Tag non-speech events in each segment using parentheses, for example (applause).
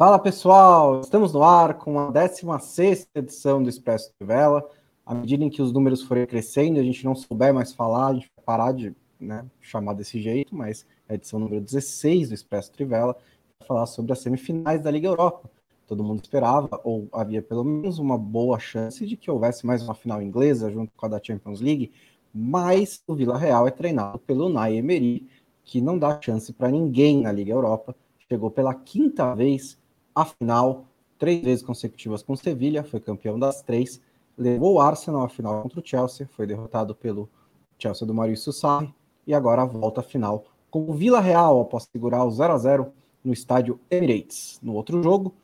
Fala pessoal, estamos no ar com a 16 edição do Expresso Trivela. À medida em que os números forem crescendo, a gente não souber mais falar, a gente vai parar de né, chamar desse jeito, mas é a edição número 16 do Expresso Trivela vai falar sobre as semifinais da Liga Europa. Todo mundo esperava, ou havia pelo menos uma boa chance de que houvesse mais uma final inglesa junto com a da Champions League, mas o Vila Real é treinado pelo Nay Emery, que não dá chance para ninguém na Liga Europa. Chegou pela quinta vez à final, três vezes consecutivas com Sevilha, foi campeão das três, levou o Arsenal à final contra o Chelsea, foi derrotado pelo Chelsea do Maurício Sarri, e agora volta à final com o Vila Real após segurar o 0 a 0 no estádio Emirates. No outro jogo,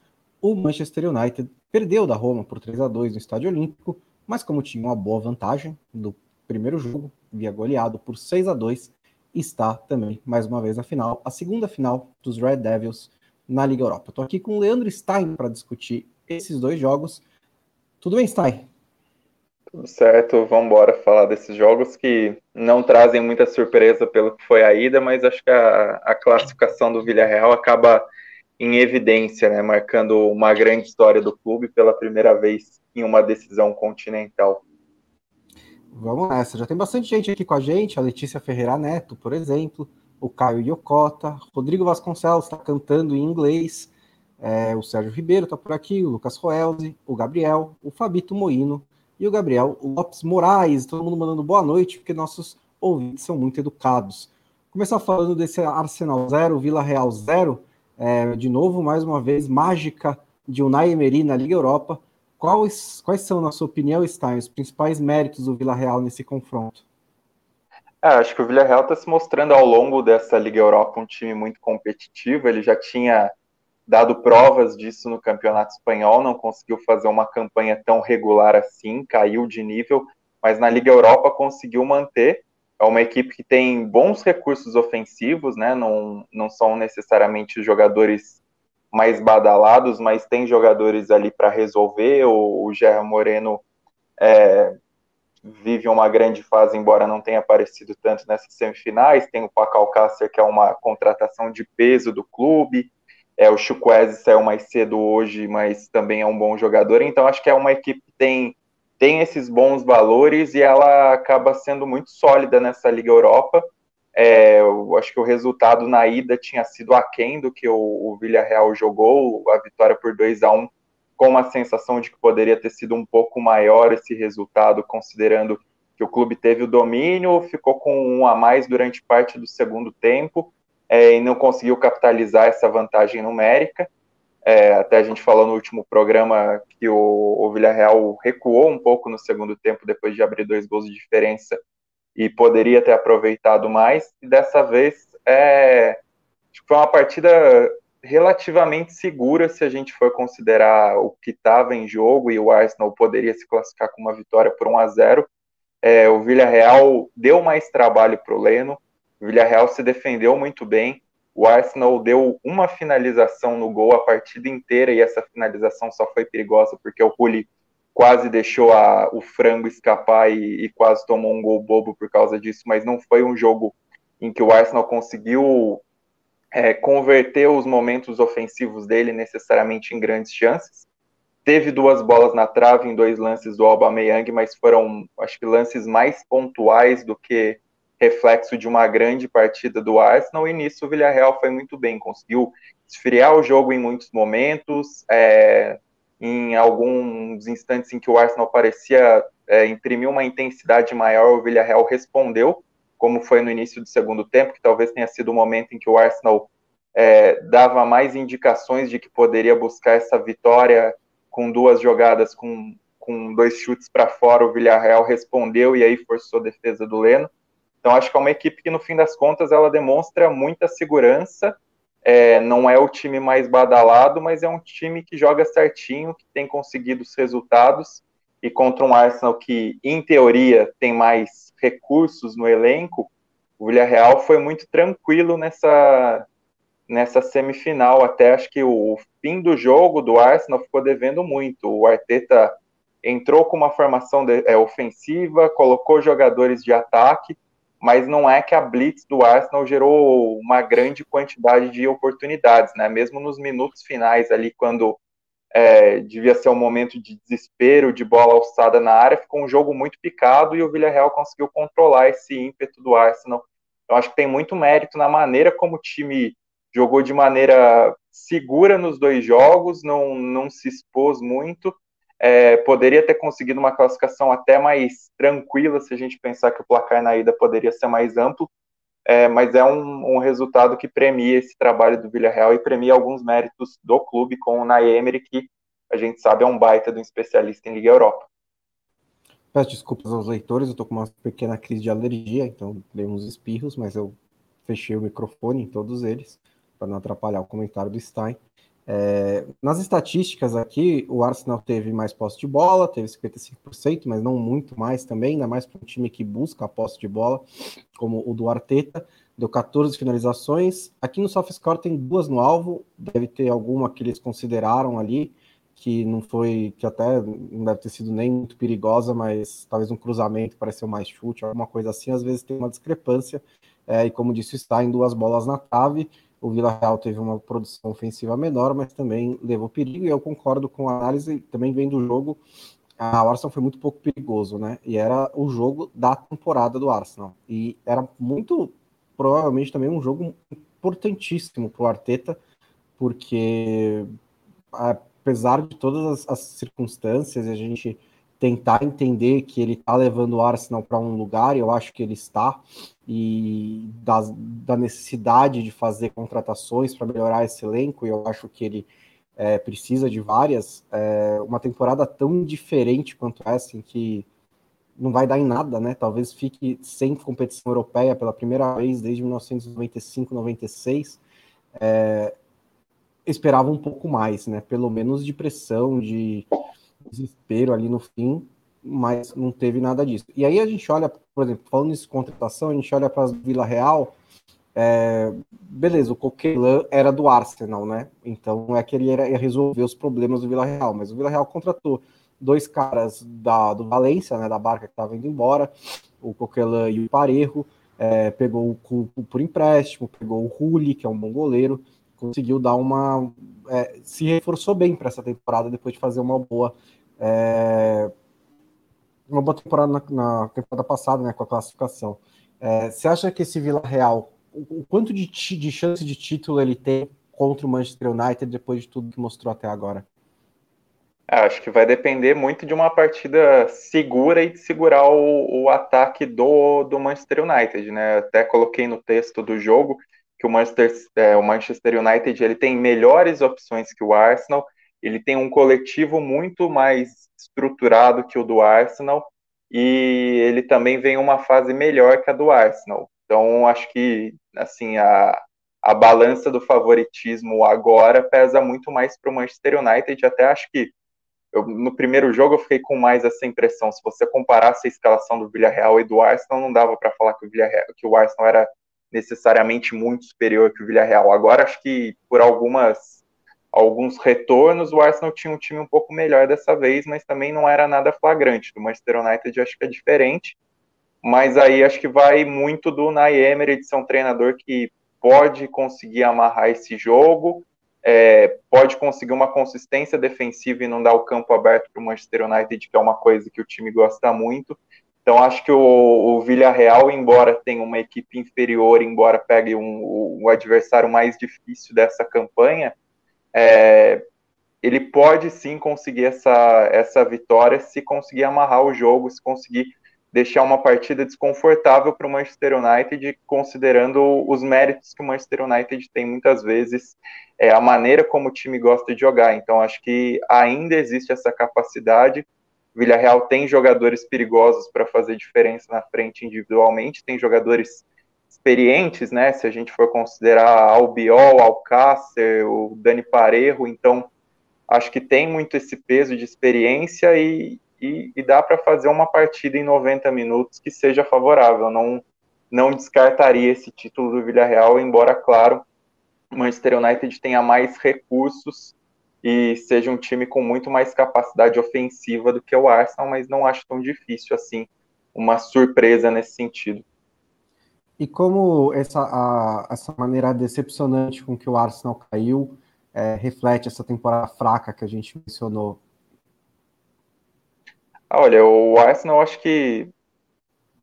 o Manchester United perdeu da Roma por 3 a 2 no estádio Olímpico, mas como tinha uma boa vantagem no primeiro jogo, via goleado por 6 a 2 está também mais uma vez na final, a segunda final dos Red Devils na Liga Europa. Estou aqui com o Leandro Stein para discutir esses dois jogos. Tudo bem, Stein? Tudo certo, vamos embora falar desses jogos que não trazem muita surpresa pelo que foi a ida, mas acho que a, a classificação do Villarreal acaba em evidência, né, marcando uma grande história do clube pela primeira vez em uma decisão continental. Vamos nessa. Já tem bastante gente aqui com a gente. A Letícia Ferreira Neto, por exemplo. O Caio Yokota. Rodrigo Vasconcelos está cantando em inglês. É, o Sérgio Ribeiro está por aqui. O Lucas Roelzi. O Gabriel. O Fabito Moino. E o Gabriel Lopes Moraes. Todo mundo mandando boa noite, porque nossos ouvintes são muito educados. Começar falando desse Arsenal 0, Vila Real 0. É, de novo, mais uma vez, mágica de Unai Emery na Liga Europa Quais, quais são, na sua opinião, Stein, os principais méritos do Vila Real nesse confronto? É, acho que o Vila Real está se mostrando ao longo dessa Liga Europa um time muito competitivo. Ele já tinha dado provas disso no Campeonato Espanhol, não conseguiu fazer uma campanha tão regular assim, caiu de nível, mas na Liga Europa conseguiu manter. É uma equipe que tem bons recursos ofensivos, né? Não, não são necessariamente jogadores mais badalados, mas tem jogadores ali para resolver. O, o Moreno é, vive uma grande fase, embora não tenha aparecido tanto nessas semifinais. Tem o Alcácer, que é uma contratação de peso do clube. É, o Chukwueze saiu mais cedo hoje, mas também é um bom jogador. Então, acho que é uma equipe que tem, tem esses bons valores e ela acaba sendo muito sólida nessa Liga Europa. É, eu acho que o resultado na ida tinha sido aquém do que o, o Villarreal jogou, a vitória por 2 a 1 com uma sensação de que poderia ter sido um pouco maior esse resultado, considerando que o clube teve o domínio, ficou com um a mais durante parte do segundo tempo é, e não conseguiu capitalizar essa vantagem numérica. É, até a gente falou no último programa que o, o Villarreal recuou um pouco no segundo tempo depois de abrir dois gols de diferença e poderia ter aproveitado mais. E dessa vez é, foi uma partida relativamente segura se a gente for considerar o que estava em jogo e o Arsenal poderia se classificar com uma vitória por 1 a 0. É, o Villarreal deu mais trabalho para o Leno, o Villarreal se defendeu muito bem. O Arsenal deu uma finalização no gol a partida inteira e essa finalização só foi perigosa porque o Rulli quase deixou a, o frango escapar e, e, quase tomou um gol bobo por causa disso, mas não foi um jogo em que o Arsenal conseguiu é, converter os momentos ofensivos dele necessariamente em grandes chances. Teve duas bolas na trave em dois lances do Aubameyang, mas foram, acho que, lances mais pontuais do que reflexo de uma grande partida do Arsenal, e nisso o Villarreal foi muito bem, conseguiu esfriar o jogo em muitos momentos, é, em alguns instantes em que o Arsenal parecia é, imprimir uma intensidade maior, o Villarreal respondeu, como foi no início do segundo tempo, que talvez tenha sido o momento em que o Arsenal é, dava mais indicações de que poderia buscar essa vitória com duas jogadas, com, com dois chutes para fora, o Villarreal respondeu e aí forçou a defesa do Leno. Então acho que é uma equipe que no fim das contas ela demonstra muita segurança é, não é o time mais badalado, mas é um time que joga certinho, que tem conseguido os resultados. E contra um Arsenal que, em teoria, tem mais recursos no elenco, o Villarreal foi muito tranquilo nessa, nessa semifinal. Até acho que o fim do jogo do Arsenal ficou devendo muito. O Arteta entrou com uma formação de, é, ofensiva, colocou jogadores de ataque mas não é que a blitz do Arsenal gerou uma grande quantidade de oportunidades, né? Mesmo nos minutos finais ali, quando é, devia ser um momento de desespero, de bola alçada na área, ficou um jogo muito picado e o Villarreal conseguiu controlar esse ímpeto do Arsenal. Eu acho que tem muito mérito na maneira como o time jogou de maneira segura nos dois jogos, não, não se expôs muito. É, poderia ter conseguido uma classificação até mais tranquila se a gente pensar que o placar na ida poderia ser mais amplo, é, mas é um, um, resultado que premia esse trabalho do Villarreal e premia alguns méritos do clube com o Naemery, que a gente sabe é um baita de um especialista em Liga Europa. Peço desculpas aos leitores, eu estou com uma pequena crise de alergia, então dei uns espirros, mas eu fechei o microfone em todos eles, para não atrapalhar o comentário do Stein. É, nas estatísticas aqui, o Arsenal teve mais posse de bola, teve 55%, mas não muito mais também, ainda mais para um time que busca a posse de bola, como o do Arteta. Deu 14 finalizações. Aqui no SoftScore tem duas no alvo, deve ter alguma que eles consideraram ali, que não foi, que até não deve ter sido nem muito perigosa, mas talvez um cruzamento pareceu mais chute, alguma coisa assim. Às vezes tem uma discrepância, é, e como disse, está em duas bolas na trave. O Vila Real teve uma produção ofensiva menor, mas também levou perigo, e eu concordo com a análise, também vem do jogo, a Arsenal foi muito pouco perigoso, né? E era o jogo da temporada do Arsenal. E era muito, provavelmente, também um jogo importantíssimo para o Arteta, porque apesar de todas as, as circunstâncias, a gente tentar entender que ele está levando o Arsenal para um lugar, eu acho que ele está, e da, da necessidade de fazer contratações para melhorar esse elenco, eu acho que ele é, precisa de várias. É, uma temporada tão diferente quanto essa, em que não vai dar em nada, né? Talvez fique sem competição europeia pela primeira vez desde 1995, 96. É, esperava um pouco mais, né? Pelo menos de pressão, de desespero ali no fim, mas não teve nada disso. E aí a gente olha, por exemplo, falando de contratação, a gente olha para Vila Real, é, beleza, o Coquelin era do Arsenal, né? Então é que ele ia resolver os problemas do Vila Real, mas o Vila Real contratou dois caras da, do Valência, né, da barca que estava indo embora, o Coquelin e o Parejo, é, pegou o Cupo por empréstimo, pegou o Rulli, que é um bom goleiro, conseguiu dar uma. É, se reforçou bem para essa temporada depois de fazer uma boa. É, uma boa temporada na, na, temporada passada, né, com a classificação. É, você acha que esse Vila Real, o, o quanto de, de chance de título ele tem contra o Manchester United depois de tudo que mostrou até agora? É, acho que vai depender muito de uma partida segura e de segurar o, o ataque do, do Manchester United, né? Até coloquei no texto do jogo que o Manchester, é, o Manchester United ele tem melhores opções que o Arsenal, ele tem um coletivo muito mais estruturado que o do Arsenal e ele também vem uma fase melhor que a do Arsenal. Então acho que assim a, a balança do favoritismo agora pesa muito mais para o Manchester United. Até acho que eu, no primeiro jogo eu fiquei com mais essa impressão. Se você comparasse a escalação do Villarreal e do Arsenal, não dava para falar que o, que o Arsenal era necessariamente muito superior que o Villarreal. Agora acho que por algumas alguns retornos o Arsenal tinha um time um pouco melhor dessa vez, mas também não era nada flagrante. Do Manchester United acho que é diferente. Mas aí acho que vai muito do Nay Emery de ser um treinador que pode conseguir amarrar esse jogo, é, pode conseguir uma consistência defensiva e não dar o campo aberto para o Manchester United, que é uma coisa que o time gosta muito. Então, acho que o, o Villarreal, embora tenha uma equipe inferior, embora pegue um, adversário mais difícil dessa campanha, é, ele pode sim conseguir essa, essa vitória se conseguir amarrar o jogo, se conseguir deixar uma partida desconfortável para o Manchester United, considerando os méritos que o Manchester United tem muitas vezes, é, a maneira como o time gosta de jogar. Então, acho que ainda existe essa capacidade Villarreal tem jogadores perigosos para fazer diferença na frente individualmente, tem jogadores experientes, né? Se a gente for considerar Albiol, Alcácer, o Dani Parejo, então acho que tem muito esse peso de experiência e, e, e dá para fazer uma partida em 90 minutos que seja favorável. Não, não descartaria esse título do Villarreal, embora, claro, o Manchester United tenha mais recursos e seja um time com muito mais capacidade ofensiva do que o Arsenal, mas não acho tão difícil assim uma surpresa nesse sentido. E como essa, a, essa maneira decepcionante com que o Arsenal caiu é, reflete essa temporada fraca que a gente mencionou? Olha, o Arsenal acho que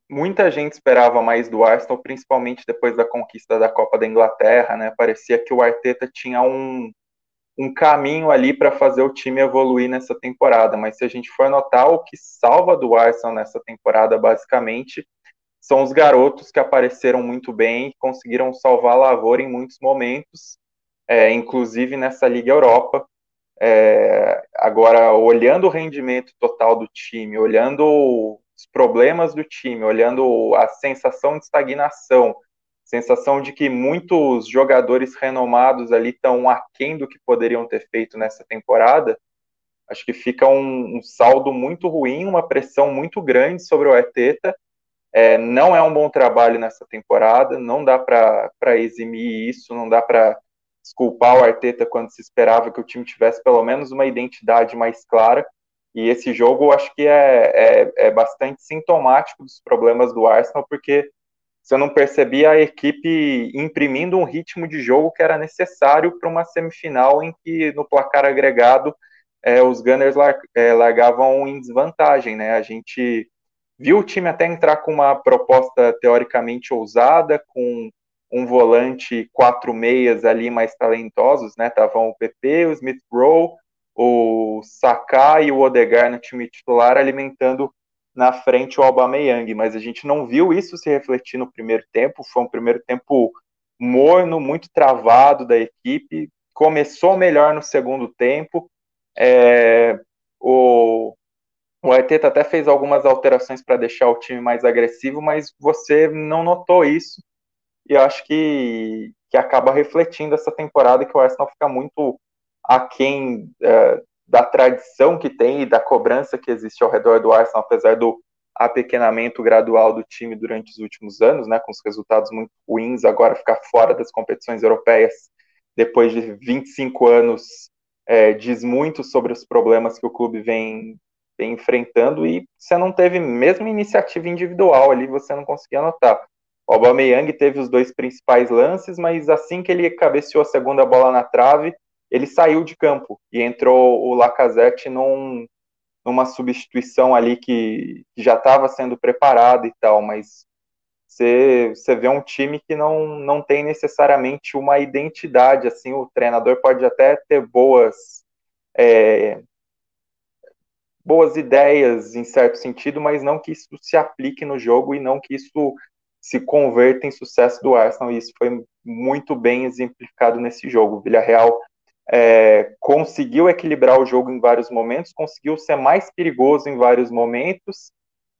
muita gente esperava mais do Arsenal, principalmente depois da conquista da Copa da Inglaterra, né? Parecia que o Arteta tinha um, um caminho ali para fazer o time evoluir nessa temporada, mas se a gente for notar, o que salva do Arsenal nessa temporada, basicamente, são os garotos que apareceram muito bem conseguiram salvar a lavoura em muitos momentos, é, inclusive nessa Liga Europa. É, agora, olhando o rendimento total do time, olhando os problemas do time, olhando a sensação de estagnação, sensação de que muitos jogadores renomados ali estão aquém do que poderiam ter feito nessa temporada, acho que fica um, um saldo muito ruim, uma pressão muito grande sobre o Arteta. É, não é um bom trabalho nessa temporada, não dá para eximir isso, não dá para desculpar o Arteta quando se esperava que o time tivesse pelo menos uma identidade mais clara. E esse jogo acho que é, é, é bastante sintomático dos problemas do Arsenal, porque você não percebia a equipe imprimindo um ritmo de jogo que era necessário para uma semifinal em que no placar agregado é, os Gunners lar, é, largavam em desvantagem, né? A gente viu o time até entrar com uma proposta teoricamente ousada, com um volante quatro meias ali mais talentosos, né? Estavam o PP, o Smith Rowe, o Saka e o Odegar no time titular alimentando na frente o Aubameyang, mas a gente não viu isso se refletir no primeiro tempo, foi um primeiro tempo morno, muito travado da equipe, começou melhor no segundo tempo, é, o, o Arteta até fez algumas alterações para deixar o time mais agressivo, mas você não notou isso, e acho que, que acaba refletindo essa temporada que o Arsenal fica muito aquém é, da tradição que tem e da cobrança que existe ao redor do Arsenal, apesar do apequenamento gradual do time durante os últimos anos, né, com os resultados muito ruins, agora ficar fora das competições europeias depois de 25 anos é, diz muito sobre os problemas que o clube vem, vem enfrentando e você não teve mesmo iniciativa individual ali, você não conseguia anotar. O Aubameyang teve os dois principais lances, mas assim que ele cabeceou a segunda bola na trave, ele saiu de campo e entrou o Lacazette num, numa substituição ali que, que já estava sendo preparada e tal, mas você, você vê um time que não, não tem necessariamente uma identidade, assim, o treinador pode até ter boas é, boas ideias em certo sentido, mas não que isso se aplique no jogo e não que isso se converta em sucesso do Arsenal, e isso foi muito bem exemplificado nesse jogo. O Villarreal é, conseguiu equilibrar o jogo em vários momentos, conseguiu ser mais perigoso em vários momentos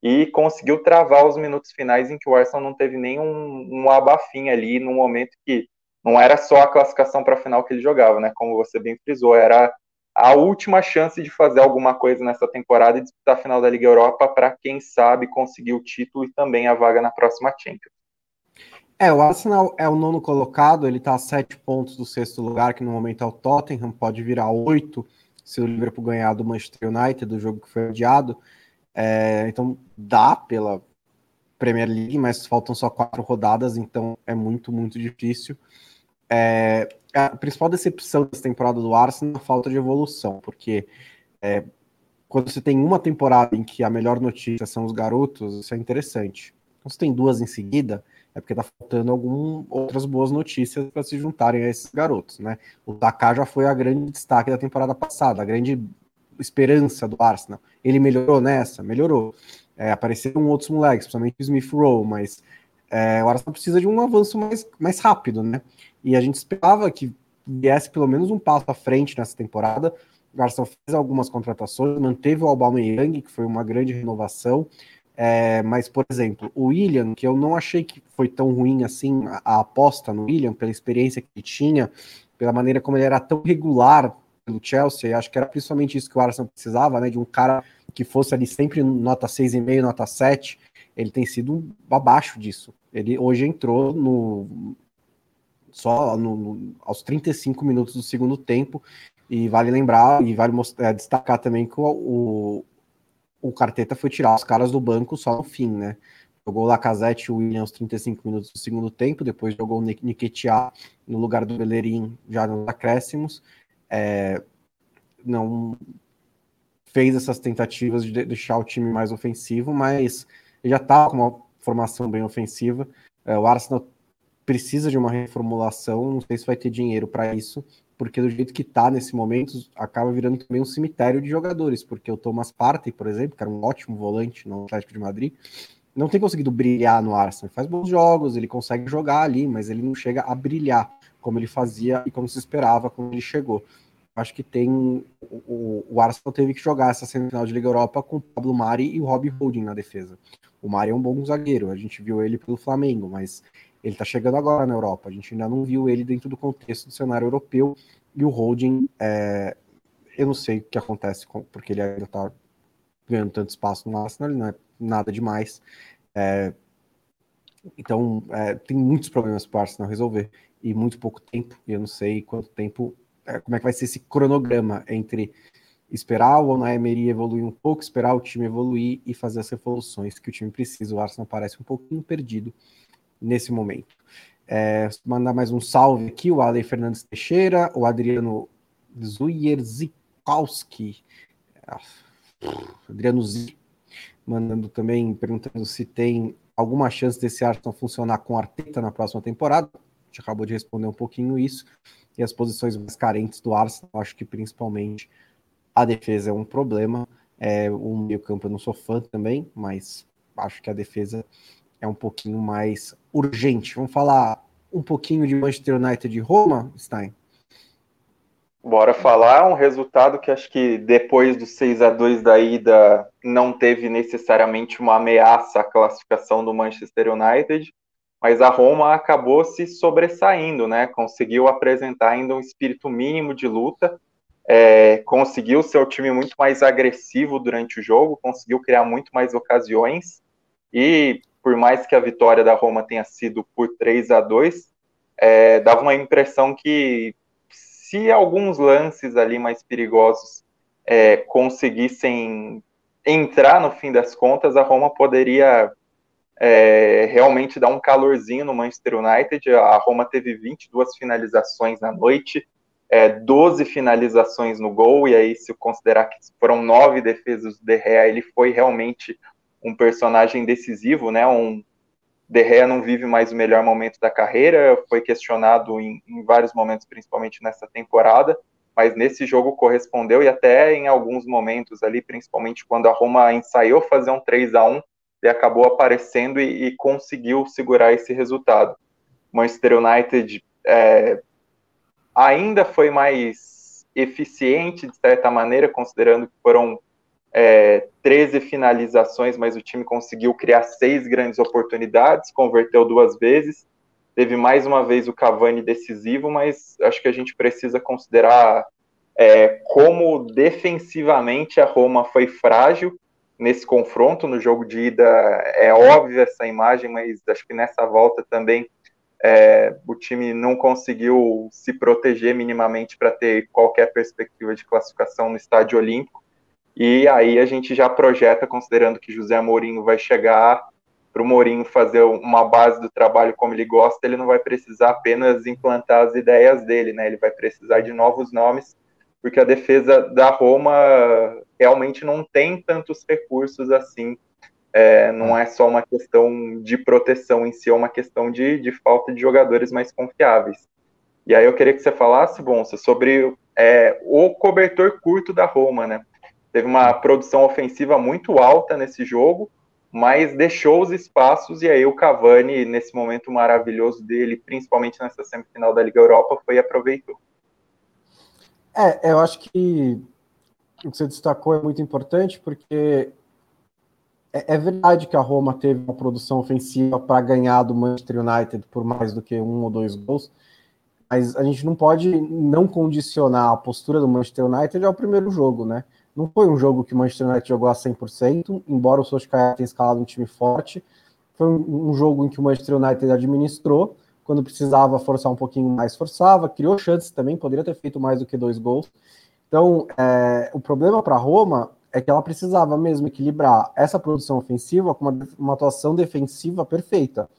e conseguiu travar os minutos finais em que o Arsenal não teve nenhum um abafim ali, num momento que não era só a classificação para a final que ele jogava, né? Como você bem frisou, era a última chance de fazer alguma coisa nessa temporada e disputar a final da Liga Europa para quem sabe conseguir o título e também a vaga na próxima Champions. É, o Arsenal é o nono colocado, ele está a sete pontos do sexto lugar, que no momento é o Tottenham, pode virar oito se o Liverpool ganhar do Manchester United, do jogo que foi adiado. É, então dá pela Premier League, mas faltam só quatro rodadas, então é muito, muito difícil. É, a principal decepção dessa temporada do Arsenal é a falta de evolução, porque é, quando você tem uma temporada em que a melhor notícia são os garotos, isso é interessante. Quando você tem duas em seguida, é porque tá faltando algumas outras boas notícias para se juntarem a esses garotos, né? O Taká já foi a grande destaque da temporada passada, a grande esperança do Arsenal. Ele melhorou nessa? Melhorou. É, apareceram outros moleques, principalmente o Smith Rowe, mas é, o Arsenal precisa de um avanço mais, mais rápido, né? E a gente esperava que viesse pelo menos um passo à frente nessa temporada. O Arsenal fez algumas contratações, manteve o Aubameyang, que foi uma grande renovação, é, mas, por exemplo, o William, que eu não achei que foi tão ruim assim a, a, aposta no William, pela experiência que ele tinha, pela maneira como ele era tão regular pelo Chelsea, acho que era principalmente isso que o Arsenal precisava, né? De um cara que fosse ali sempre nota 6,5, nota 7. Ele tem sido abaixo disso. Ele hoje entrou no só no, no, aos 35 minutos do segundo tempo. E vale lembrar e vale mostrar, é, destacar também que o, o, o Carteta foi tirar os caras do banco só no fim, né? Jogou Lacazette e Williams 35 minutos do segundo tempo, depois jogou o no lugar do Bellerin já nos acréscimos. É, não fez essas tentativas de deixar o time mais ofensivo, mas já estava com uma formação bem ofensiva. É, o Arsenal precisa de uma reformulação, não sei se vai ter dinheiro para isso, porque do jeito que está nesse momento, acaba virando também um cemitério de jogadores, porque o Thomas Partey, por exemplo, que era um ótimo volante no Atlético de Madrid, não tem conseguido brilhar no Arsenal. Ele faz bons jogos, ele consegue jogar ali, mas ele não chega a brilhar como ele fazia e como se esperava quando ele chegou. Acho que tem. O, o Arsenal teve que jogar essa semifinal de Liga Europa com o Pablo Mari e o Robbie Holding na defesa. O Mari é um bom zagueiro, a gente viu ele pelo Flamengo, mas ele está chegando agora na Europa. A gente ainda não viu ele dentro do contexto do cenário europeu. E o Holding, é, eu não sei o que acontece, com, porque ele ainda está ganhando tanto espaço no Arsenal, não é nada demais. É, então, é, tem muitos problemas para o Arsenal resolver e muito pouco tempo. E eu não sei quanto tempo, é, como é que vai ser esse cronograma entre esperar o Unai Emery evoluir um pouco, esperar o time evoluir e fazer as revoluções que o time precisa. O Arsenal parece um pouquinho perdido nesse momento. É, mandar mais um salve aqui, o Ale Fernandes Teixeira, o Adriano Zuierzikowski, Adriano Z, mandando também, perguntando se tem alguma chance desse Arsenal funcionar com Arteta na próxima temporada. A gente acabou de responder um pouquinho isso. E as posições mais carentes do Arsenal, acho que principalmente a defesa é um problema. É, o meio campo eu não sou fã também, mas acho que a defesa é um pouquinho mais urgente. Vamos falar um pouquinho de Manchester United e Roma, Stein? Bora falar um resultado que acho que depois do 6 a 2 da ida não teve necessariamente uma ameaça à classificação do Manchester United, mas a Roma acabou se sobressaindo, né? Conseguiu apresentar ainda um espírito mínimo de luta, é, conseguiu ser o time muito mais agressivo durante o jogo, conseguiu criar muito mais ocasiões e por mais que a vitória da Roma tenha sido por 3 a 2 é, dava uma impressão que se alguns lances ali mais perigosos é, conseguissem entrar no fim das contas, a Roma poderia é, realmente dar um calorzinho no Manchester United. A Roma teve 22 finalizações na noite, é, 12 finalizações no gol, e aí, se considerar que foram nove defesas do De Gea, ele foi realmente um personagem decisivo, né? Um De Gea não vive mais o melhor momento da carreira, foi questionado em, em vários momentos, principalmente nessa temporada, mas nesse jogo correspondeu e até em alguns momentos ali, principalmente quando a Roma ensaiou fazer um 3 a 1 ele acabou aparecendo e, e conseguiu segurar esse resultado. Manchester United é, ainda foi mais eficiente, de certa maneira, considerando que foram é, 13 finalizações, mas o time conseguiu criar seis grandes oportunidades, converteu duas vezes. Teve mais uma vez o Cavani decisivo, mas acho que a gente precisa considerar é, como defensivamente a Roma foi frágil nesse confronto. No jogo de ida é óbvio essa imagem, mas acho que nessa volta também é, o time não conseguiu se proteger minimamente para ter qualquer perspectiva de classificação no estádio olímpico. E aí a gente já projeta, considerando que José Mourinho vai chegar para o Mourinho fazer uma base do trabalho como ele gosta, ele não vai precisar apenas implantar as ideias dele, né? Ele vai precisar de novos nomes, porque a defesa da Roma realmente não tem tantos recursos assim. É, não é só uma questão de proteção em si, é uma questão de, de falta de jogadores mais confiáveis. E aí eu queria que você falasse, Bonsa, sobre é, o cobertor curto da Roma, né? Teve uma produção ofensiva muito alta nesse jogo, mas deixou os espaços e aí o Cavani, nesse momento maravilhoso dele, principalmente nessa semifinal da Liga Europa, foi e aproveitou. É, eu acho que o que você destacou é muito importante, porque é, é verdade que a Roma teve uma produção ofensiva para ganhar do Manchester United por mais do que um ou dois gols, mas a gente não pode não condicionar a postura do Manchester United ao primeiro jogo, né? Não foi um jogo que o Manchester United jogou a 100%, embora o Solskjaer tenha escalado um time forte. Foi um, um jogo em que o Manchester United administrou, quando precisava forçar um pouquinho mais, forçava, criou chances também, poderia ter feito mais do que dois gols. Então, é, o problema para Roma é que ela precisava mesmo equilibrar essa produção ofensiva com uma, uma atuação defensiva perfeita.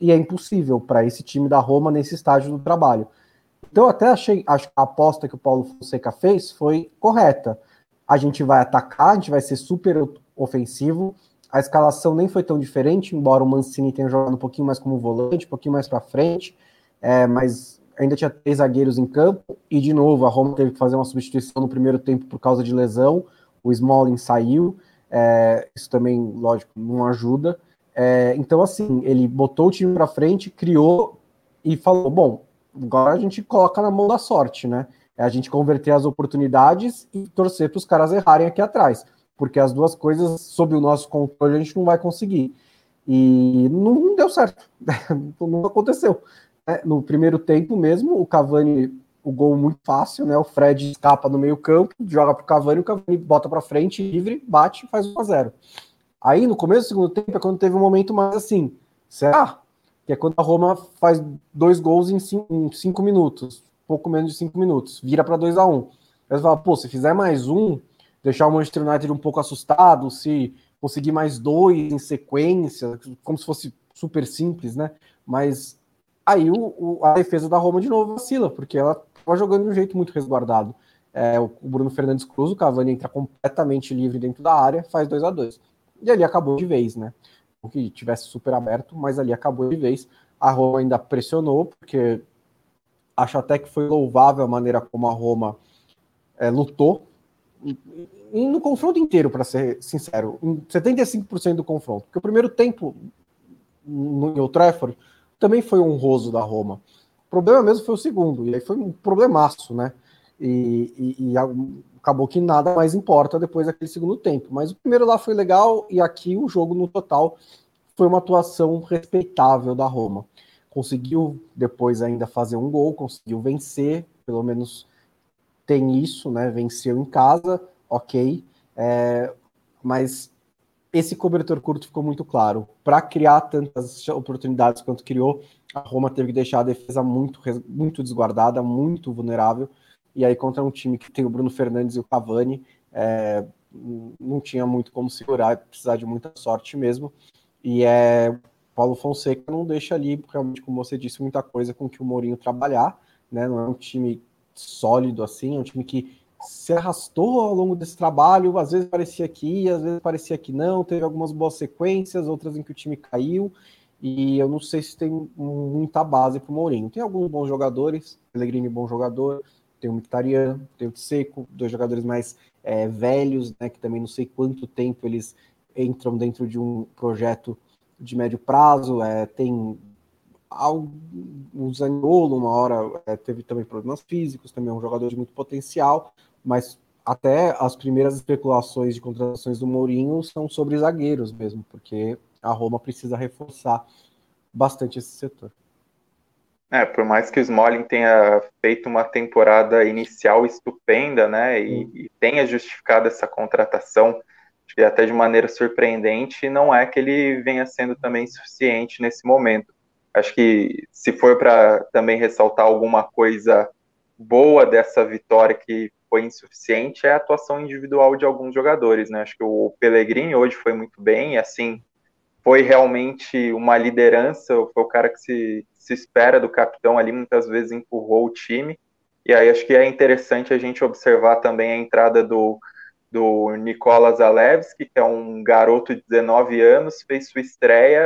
E é impossível para esse time da Roma nesse estágio do trabalho. Então, até achei, acho que a aposta que o Paulo Fonseca fez foi correta. A gente vai atacar, a gente vai ser super ofensivo. A escalação nem foi tão diferente, embora o Mancini tenha jogado um pouquinho mais como volante, um pouquinho mais para frente, é, mas ainda tinha três zagueiros em campo. E de novo, a Roma teve que fazer uma substituição no primeiro tempo por causa de lesão. O Smalling saiu, é, isso também, lógico, não ajuda. É, então, assim, ele botou o time para frente, criou e falou: bom, agora a gente coloca na mão da sorte, né? É a gente converter as oportunidades e torcer para os caras errarem aqui atrás, porque as duas coisas sob o nosso controle a gente não vai conseguir. E não deu certo, (laughs) não aconteceu. É, no primeiro tempo mesmo, o Cavani, o gol muito fácil, né? O Fred escapa no meio campo, joga para o Cavani, o Cavani bota para frente, livre, bate faz 1 a 0 Aí no começo do segundo tempo é quando teve um momento mais assim, será? Que é quando a Roma faz dois gols em cinco, em cinco minutos, pouco menos de cinco minutos, vira para 2 a 1 um. Fala, pô, se fizer mais um, deixar o Manchester United um pouco assustado, se conseguir mais dois em sequência, como se fosse super simples, né? Mas aí o, o, a defesa da Roma de novo vacila, porque ela estava jogando de um jeito muito resguardado. É, o Bruno Fernandes Cruz, o Cavani entra completamente livre dentro da área, faz 2 a 2 e ali acabou de vez, né? O que tivesse super aberto, mas ali acabou de vez. A Roma ainda pressionou, porque acho até que foi louvável a maneira como a Roma é, lutou. E no confronto inteiro, para ser sincero, em 75% do confronto. Porque o primeiro tempo no Old Trafford também foi honroso da Roma. O problema mesmo foi o segundo, e aí foi um problemaço, né? E, e, e acabou que nada mais importa depois daquele segundo tempo. Mas o primeiro lá foi legal e aqui o jogo no total foi uma atuação respeitável da Roma. Conseguiu depois ainda fazer um gol, conseguiu vencer, pelo menos tem isso, né? Venceu em casa, ok. É, mas esse cobertor curto ficou muito claro. Para criar tantas oportunidades quanto criou, a Roma teve que deixar a defesa muito, muito desguardada, muito vulnerável e aí contra um time que tem o Bruno Fernandes e o Cavani, é, não tinha muito como segurar, precisar de muita sorte mesmo. E é Paulo Fonseca não deixa ali, realmente, como você disse, muita coisa com que o Mourinho trabalhar, né? Não é um time sólido assim, é um time que se arrastou ao longo desse trabalho, às vezes parecia que ia, às vezes parecia que não, teve algumas boas sequências, outras em que o time caiu, e eu não sei se tem muita base para o Mourinho. Tem alguns bons jogadores, Pellegrini bom jogador, tem o Mkhitaryan, tem o Seco, dois jogadores mais é, velhos, né, que também não sei quanto tempo eles entram dentro de um projeto de médio prazo, é, tem o Zaniolo, uma hora é, teve também problemas físicos, também é um jogador de muito potencial, mas até as primeiras especulações de contratações do Mourinho são sobre zagueiros mesmo, porque a Roma precisa reforçar bastante esse setor. É, por mais que o Smalling tenha feito uma temporada inicial estupenda, né, e, e, tenha justificado essa contratação, que até de maneira surpreendente, não é que ele venha sendo também suficiente nesse momento. Acho que se for para também ressaltar alguma coisa boa dessa vitória que foi insuficiente, é a atuação individual de alguns jogadores, né? Acho que o Pellegrini hoje foi muito bem, assim, foi realmente uma liderança, foi o cara que se se espera do capitão ali, muitas vezes empurrou o time. E aí acho que é interessante a gente observar também a entrada do, do Nicolas Alevski, que é um garoto de 19 anos, fez sua estreia,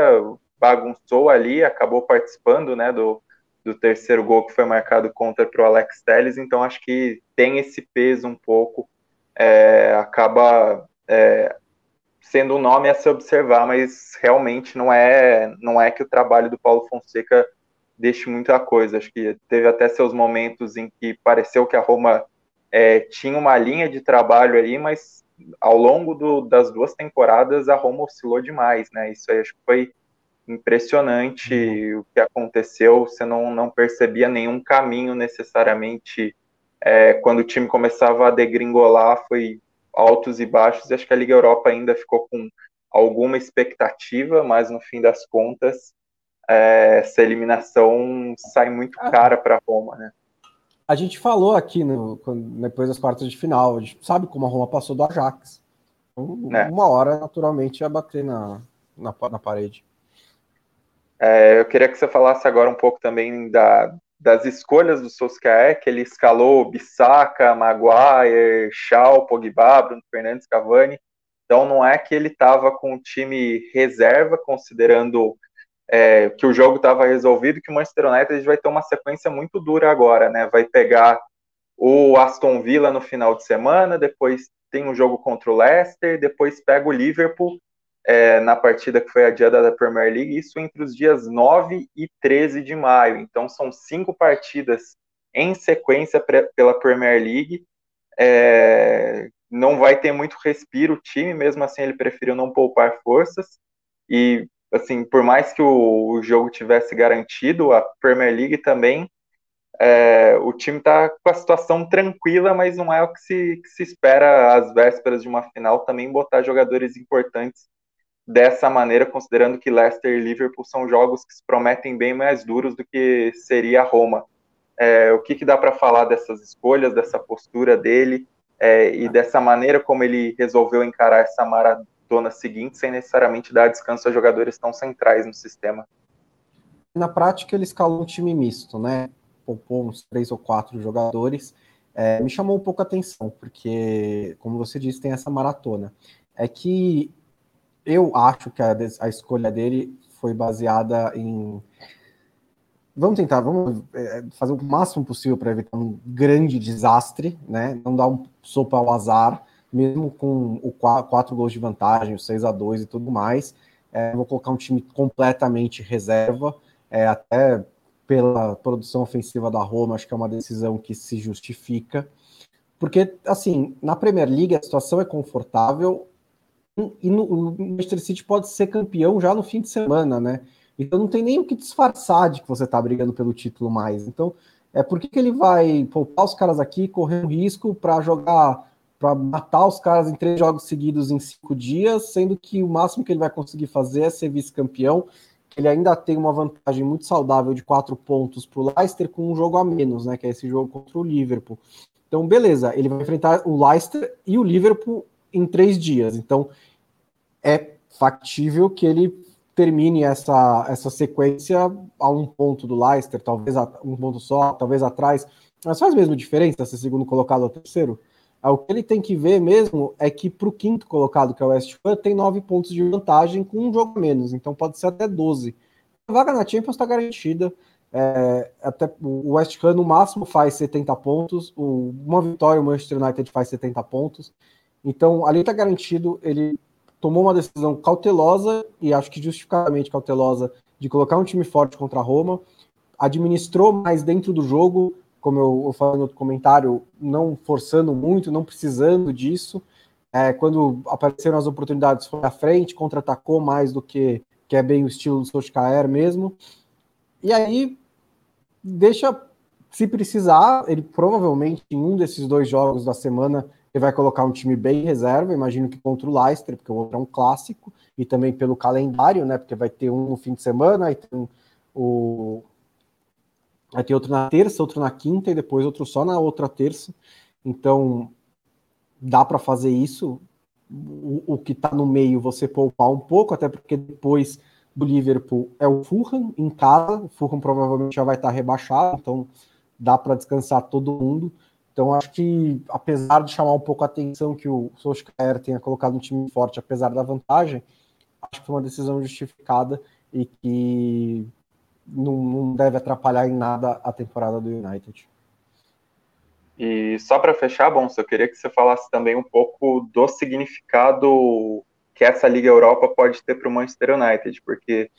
bagunçou ali, acabou participando né, do, do terceiro gol que foi marcado contra para o Alex Telles, então acho que tem esse peso um pouco, é, acaba é, sendo um nome a se observar, mas realmente não é, não é que o trabalho do Paulo Fonseca deixe muita coisa. Acho que teve até seus momentos em que pareceu que a Roma é, tinha uma linha de trabalho ali, mas ao longo do, das duas temporadas a Roma oscilou demais, né? Isso aí acho que foi impressionante uhum. o que aconteceu. Você não, não percebia nenhum caminho necessariamente é, quando o time começava a degringolar, foi altos e baixos. E acho que a Liga Europa ainda ficou com alguma expectativa, mas no fim das contas é, eliminação sai muito ah. cara para Roma, né? A gente falou aqui no, depois das quartas de final, a gente sabe como a Roma passou do Ajax. né? Uma hora, naturalmente, ia bater na, na, na parede. É, eu queria que você falasse agora um pouco também da, das escolhas do Solskjaer, que ele escalou Bissaka, Maguire, Shaw, Pogba, Bruno Fernandes, Cavani. Então não é que ele estava com o time reserva, considerando é, que o jogo estava resolvido, que o Manchester United vai ter uma sequência muito dura agora, né? Vai pegar o Aston Villa no final de semana, depois tem um jogo contra o Leicester, depois pega o Liverpool é, na partida que foi adiada da Premier League, isso entre os dias 9 e 13 de maio. Então são cinco partidas em sequência pela Premier League. É, não vai ter muito respiro o time, mesmo assim ele preferiu não poupar forças. E assim, por mais que o, o jogo tivesse garantido, a Premier League também é, o time está com a situação tranquila, mas não é o que se, que se espera às vésperas de uma final também botar jogadores importantes dessa maneira, considerando que Leicester e Liverpool são jogos que se prometem bem mais duros do que seria Roma. É, o que, que dá para falar dessas escolhas, dessa postura dele é, e dessa maneira como ele resolveu encarar essa maratona seguinte, sem necessariamente dar descanso a jogadores tão centrais no sistema? Na prática, ele escalou um time misto, né? poupou uns três ou quatro jogadores, é, me chamou um pouco a atenção, porque, como você disse, tem essa maratona. É que eu acho que a, a escolha dele foi baseada em. Vamos tentar, vamos é, fazer o máximo possível para evitar um grande desastre, né? Não dar um sopa ao azar, mesmo com o quatro, gols de vantagem, o 6 a 2 e tudo mais. É, vou colocar um time completamente reserva, é, até pela produção ofensiva da Roma, acho que é uma decisão que se justifica. Porque, assim, na Premier League a situação é confortável e no, o Manchester City pode ser campeão já no fim de semana, né? Então não tem nem o que disfarçar de que você está brigando pelo título mais. Então, é por que, que ele vai poupar os caras aqui, correr um risco para jogar, para matar os caras em três jogos seguidos em cinco dias, sendo que o máximo que ele vai conseguir fazer é ser vice-campeão ele ainda tem uma vantagem muito saudável de quatro pontos para o Leicester com um jogo a menos, né? Que é esse jogo contra o Liverpool. Então, beleza, ele vai enfrentar o Leicester e o Liverpool em três dias. Então, é factível que ele termine essa, essa sequência a um ponto do Leicester, talvez a, um ponto só, talvez atrás. Mas faz mesmo diferença ser segundo colocado ou terceiro? É, o que ele tem que ver mesmo é que para o quinto colocado, que é o West Ham, tem nove pontos de vantagem com um jogo menos, então pode ser até 12. A vaga na Champions está garantida. É, até o West Ham no máximo faz 70 pontos, o, uma vitória o Manchester United faz 70 pontos. Então ali está garantido. Ele tomou uma decisão cautelosa e acho que justificadamente cautelosa de colocar um time forte contra a Roma. Administrou mais dentro do jogo, como eu, eu falei no outro comentário, não forçando muito, não precisando disso. É, quando apareceram as oportunidades, foi à frente, contra-atacou mais do que, que é bem o estilo do Solskjaer mesmo. E aí, deixa, se precisar, ele provavelmente em um desses dois jogos da semana, ele vai colocar um time bem reserva, imagino que contra o Leicester, porque o outro é um clássico, e também pelo calendário, né, porque vai ter um no fim de semana, e tem o, Vai ter outro na terça, outro na quinta e depois outro só na outra terça. Então, dá para fazer isso. O, o que está no meio você poupar um pouco, até porque depois do Liverpool é o Fulham em casa. O Fulham provavelmente já vai estar tá rebaixado, então dá para descansar todo mundo. Então, acho que, apesar de chamar um pouco a atenção que o Solskjaer tenha colocado um time forte, apesar da vantagem, acho que foi uma decisão justificada e que não, não deve atrapalhar em nada a temporada do United. E só para fechar, bom, eu queria que você falasse também um pouco do significado que essa Liga Europa pode ter para o Manchester United, porque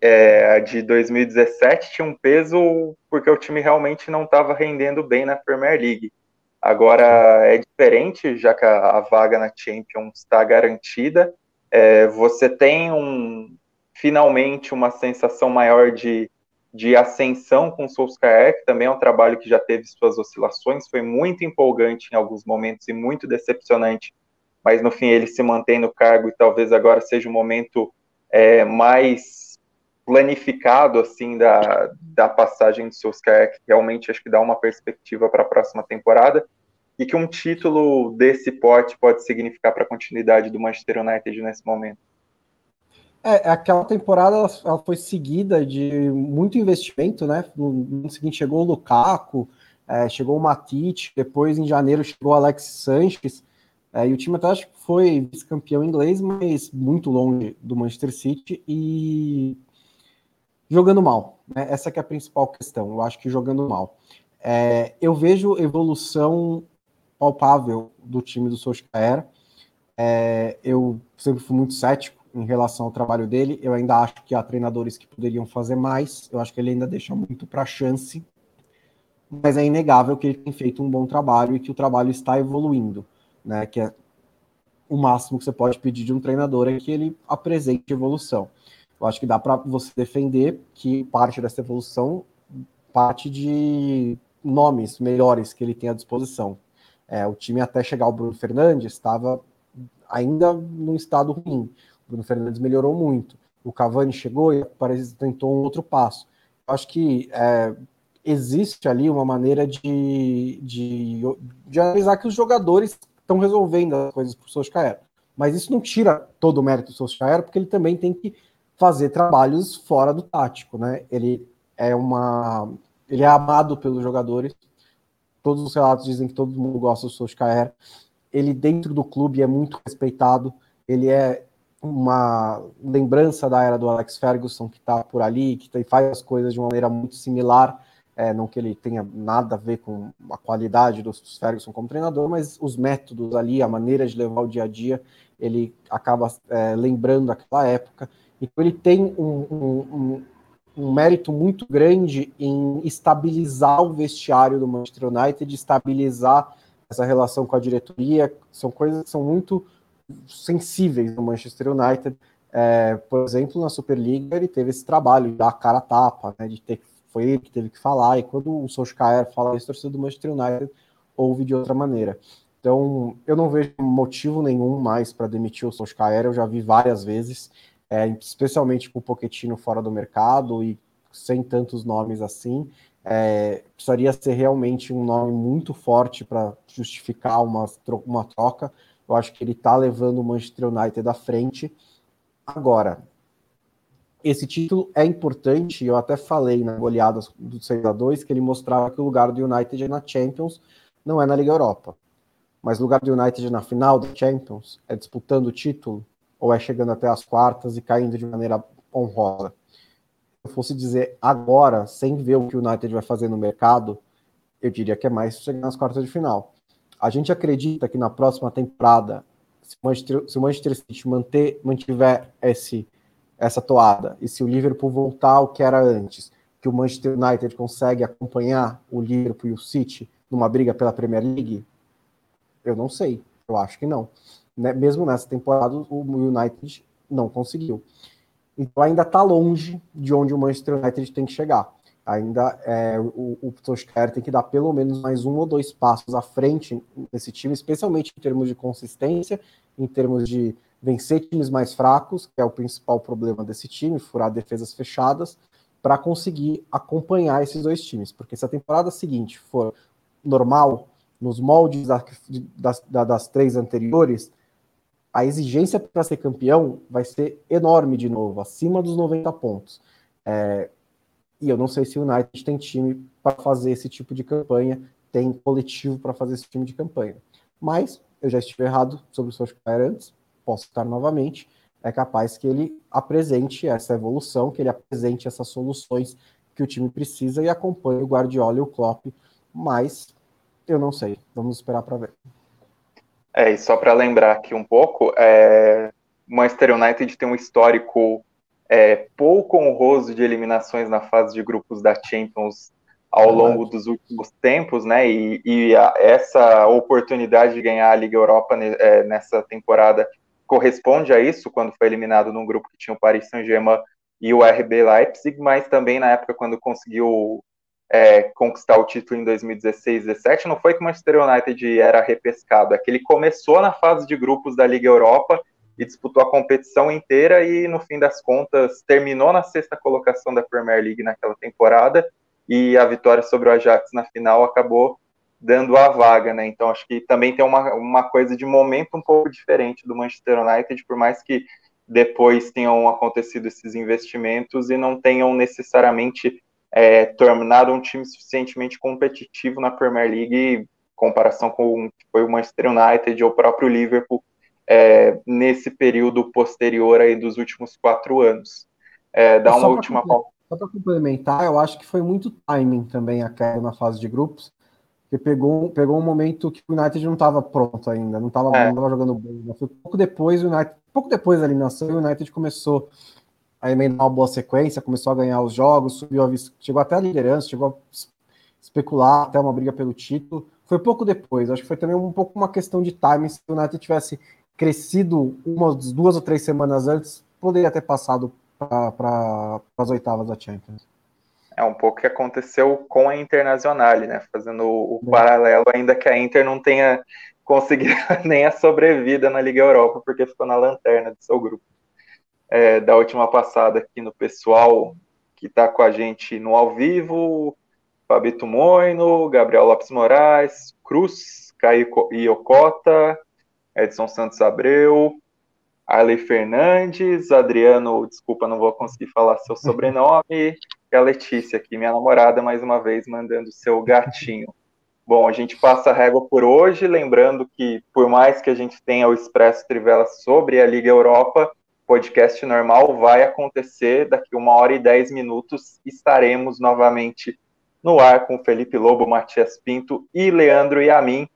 é, de 2017 tinha um peso porque o time realmente não estava rendendo bem na Premier League. Agora é diferente, já que a, a vaga na Champions está garantida. É, você tem um finalmente uma sensação maior de de ascensão com o Solskjaer, que também é um trabalho que já teve suas oscilações, foi muito empolgante em alguns momentos e muito decepcionante, mas no fim ele se mantém no cargo e talvez agora seja o um momento é, mais planificado assim da, da passagem do Solskjaer, que realmente acho que dá uma perspectiva para a próxima temporada. e que um título desse porte pode significar para a continuidade do Manchester United nesse momento? É, aquela temporada ela foi seguida de muito investimento, né? No seguinte chegou o Lukaku, é, chegou o Matite, depois em janeiro chegou o Alex Sanches, é, e o time até acho que foi vice-campeão inglês, mas muito longe do Manchester City e jogando mal. Né? Essa é a principal questão. Eu acho que jogando mal. É, eu vejo evolução palpável do time do Solskjaer. É, eu sempre fui muito cético em relação ao trabalho dele. Eu ainda acho que há treinadores que poderiam fazer mais. Eu acho que ele ainda deixa muito para chance. Mas é inegável que ele tem feito um bom trabalho e que o trabalho está evoluindo, né? Que é o máximo que você pode pedir de um treinador é que ele apresente evolução. Eu acho que dá para você defender que parte dessa evolução parte de nomes melhores que ele tem à disposição. É, o time até chegar ao Bruno Fernandes estava ainda num estado ruim. Bruno Fernandes melhorou muito. O Cavani chegou e parece tentou um outro passo. Eu acho que é, existe ali uma maneira de, de, de analisar que os jogadores estão resolvendo as coisas para o Solskjaer. Mas isso não tira todo o mérito do Solskjaer, porque ele também tem que fazer trabalhos fora do tático, né? Ele é uma ele é amado pelos jogadores. Todos os relatos dizem que todo mundo gosta do Solskjaer. Ele dentro do clube é muito respeitado. Ele é uma lembrança da era do Alex Ferguson que está por ali, que faz as coisas de uma maneira muito similar. É, não que ele tenha nada a ver com a qualidade do Ferguson como treinador, mas os métodos ali, a maneira de levar o dia a dia, ele acaba é, lembrando aquela época. Então ele tem um, um, um, mérito muito grande em estabilizar o vestiário do Manchester United, estabilizar essa relação com a diretoria, são coisas que são muito sensíveis no Manchester United. É, por exemplo, na Superliga ele teve esse trabalho de dar a cara a tapa, né, de ter, foi ele que teve que falar, e quando o Solskjaer fala isso, torcedor do Manchester United ouve de outra maneira. Então, eu não vejo motivo nenhum mais para demitir o Solskjaer, eu já vi várias vezes, é, especialmente com o Pochettino fora do mercado e sem tantos nomes assim. É, precisaria ser realmente um nome muito forte para justificar uma, uma troca. Eu acho que ele está levando o Manchester United à frente. Agora, esse título é importante, eu até falei na goleada do 6 a 2 que ele mostrava que o lugar do United na Champions, não é na Liga Europa. Mas o lugar do United na final da Champions é disputando o título ou é chegando até as quartas e caindo de maneira honrosa? Se eu fosse dizer agora, sem ver o que o United vai fazer no mercado, eu diria que é mais chegar nas quartas de final. A gente acredita que na próxima temporada, se o Manchester, se o Manchester City manter, mantiver esse, essa toada e se o Liverpool voltar ao que era antes, que o Manchester United consegue acompanhar o Liverpool e o City numa briga pela Premier League? Eu não sei. Eu acho que não né, mesmo nessa temporada, o United não conseguiu. Então ainda está longe de onde o Manchester United tem que chegar. Ainda é, o, o Solskjaer tem que dar pelo menos mais um ou dois passos à frente nesse time, especialmente em termos de consistência, em termos de vencer times mais fracos, que é o principal problema desse time, furar defesas fechadas, para conseguir acompanhar esses dois times. Porque se a temporada seguinte for normal, nos moldes das, das, das três anteriores, a exigência para ser campeão vai ser enorme de novo, acima dos 90 pontos. É, e eu não sei se o United tem time para fazer esse tipo de campanha, tem coletivo para fazer esse time de campanha. Mas eu já estive errado sobre o Solskjaer antes, posso estar novamente. É capaz que ele apresente essa evolução, que ele apresente essas soluções que o time precisa e acompanhe o Guardiola e o Klopp, mas eu não sei. Vamos esperar para ver. É, e só para lembrar aqui um pouco, é, Manchester United tem um histórico é, pouco honroso de eliminações na fase de grupos da Champions ao longo dos últimos tempos, né? E, e a, essa oportunidade de ganhar a Liga Europa é, nessa temporada corresponde a isso, quando foi eliminado num grupo que tinha o Paris Saint-Germain e o RB Leipzig, mas também na época quando conseguiu é, conquistar o título em 2016 17 não foi que o Manchester United era repescado, é que ele começou na fase de grupos da Liga Europa e disputou a competição inteira e, no fim das contas, terminou na sexta colocação da Premier League naquela temporada e a vitória sobre o Ajax na final acabou dando a vaga, né? Então acho que também tem uma, uma coisa de momento um pouco diferente do Manchester United, por mais que depois tenham acontecido esses investimentos e não tenham necessariamente é, tornado um time suficientemente competitivo na Premier League em comparação com o que foi o Manchester United ou o próprio Liverpool é, nesse período posterior aí dos últimos quatro anos. É, dá uma última Só para complementar, eu acho que foi muito timing também a queda na fase de grupos, porque pegou, pegou um momento que o United não estava pronto ainda, não estava é. jogando bem. Né? Foi pouco depois o United, pouco depois da eliminação, o United começou a emendar uma boa sequência, começou a ganhar os jogos, subiu a, chegou até a liderança, chegou a especular até uma briga pelo título. Foi pouco depois, acho que foi também um pouco uma questão de timing. Se o United tivesse crescido umas duas ou três semanas antes, poderia ter passado para as oitavas da Champions. É um pouco o que aconteceu com a Internacional, né? Fazendo o, o paralelo, ainda que a Inter não tenha (laughs) conseguido (laughs) nem a sobrevida na Liga Europa, porque ficou na lanterna do seu grupo. É, da última passada aqui no pessoal que está com a gente no ao vivo, Fabito Moino, Gabriel Lopes Moraes, Cruz, Caio Iocota, Edson Santos Abreu, Arley Fernandes, Adriano, desculpa, não vou conseguir falar seu sobrenome, (laughs) e a Letícia aqui, minha namorada, mais uma vez mandando seu gatinho. (laughs) Bom, a gente passa a régua por hoje, lembrando que por mais que a gente tenha o Expresso Trivela sobre a Liga Europa, podcast normal vai acontecer daqui uma hora e dez minutos, estaremos novamente no ar com Felipe Lobo, Matias Pinto e Leandro Yamin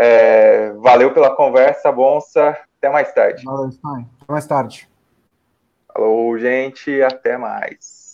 é, valeu pela conversa, Bonsa. Até mais tarde. Valeu, Até mais tarde. Falou, gente. Até mais.